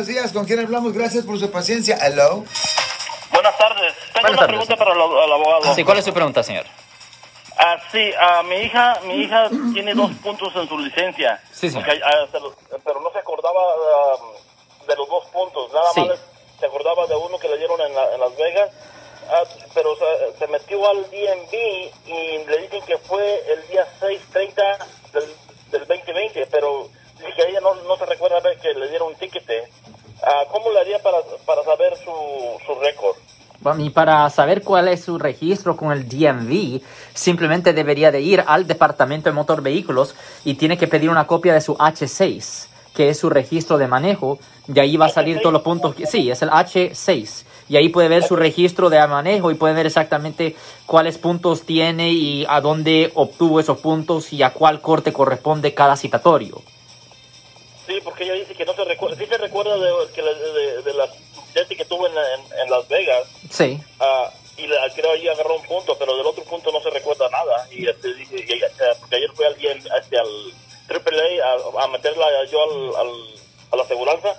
buenos días. ¿Con quién hablamos? Gracias por su paciencia. Hello. Buenas tardes. Tengo Buenas una tardes. pregunta para el, el abogado. Sí, ¿cuál es su pregunta, señor? Ah, sí, ah, mi hija, mi hija tiene dos puntos en su licencia. Sí, señor. Porque, ah, se pero no se acordaba ah, de los dos puntos. Nada Sí. más se acordaba de uno que le dieron en, la- en Las Vegas. Ah, pero se, se metió al DMV y le dicen que fue el día 6:30 del, del 2020, pero dice que ella no, no se recuerda ver que le dieron un tiquete. Ah, ¿Cómo le haría para, para saber su, su récord? Y para saber cuál es su registro con el DMV, simplemente debería de ir al Departamento de Motor Vehículos y tiene que pedir una copia de su H6, que es su registro de manejo, y ahí va a salir todos los puntos. que- Sí, es el H6. Y ahí puede ver su registro de manejo y puede ver exactamente cuáles puntos tiene y a dónde obtuvo esos puntos y a cuál corte corresponde cada citatorio. Porque ella dice que no se recuerda, sí se recuerda de, que de, de la que tuvo en, en, en Las Vegas, Sí. ah, y la, creo ahí agarró un punto, pero del otro punto no se recuerda nada, y este, y eh, porque ayer fue al, este, al AAA a, a meterla yo al, al, a la aseguranza,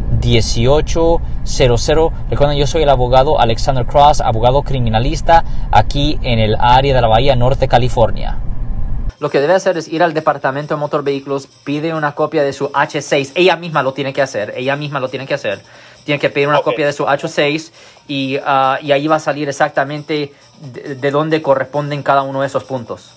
1-800-530-1800. Recuerden, yo soy el abogado Alexander Cross, abogado criminalista aquí en el área de la Bahía Norte, California. Lo que debe hacer es ir al departamento de motor vehículos, pide una copia de su H6. Ella misma lo tiene que hacer. Ella misma lo tiene que hacer. Tiene que pedir una Ok. copia de su H6 y, ah, y ahí va a salir exactamente de, de dónde corresponden cada uno de esos puntos.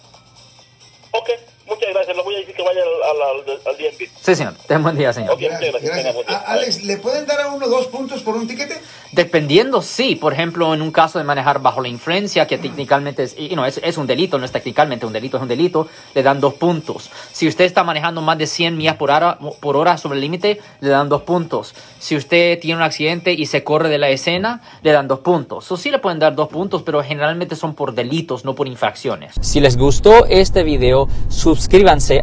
Ok, muchas gracias, voy a decir que vaya al, al, al, al DMV. Sí, señor. Ten buen día, señor. Ok, muchas gracias. Gracias. Tenga buen día. A- Alex, ¿le pueden dar a uno dos puntos por un tiquete? Dependiendo, sí. Por ejemplo, en un caso de manejar bajo la influencia, que técnicamente es, y no, es, es un delito, no es técnicamente un delito, es un delito, le dan dos puntos. Si usted está manejando más de 100 millas por hora, por hora sobre el límite, le dan dos puntos. Si usted tiene un accidente y se corre de la escena, le dan dos puntos. O sí le pueden dar dos puntos, pero generalmente son por delitos, no por infracciones. Si les gustó este video, suscríbanse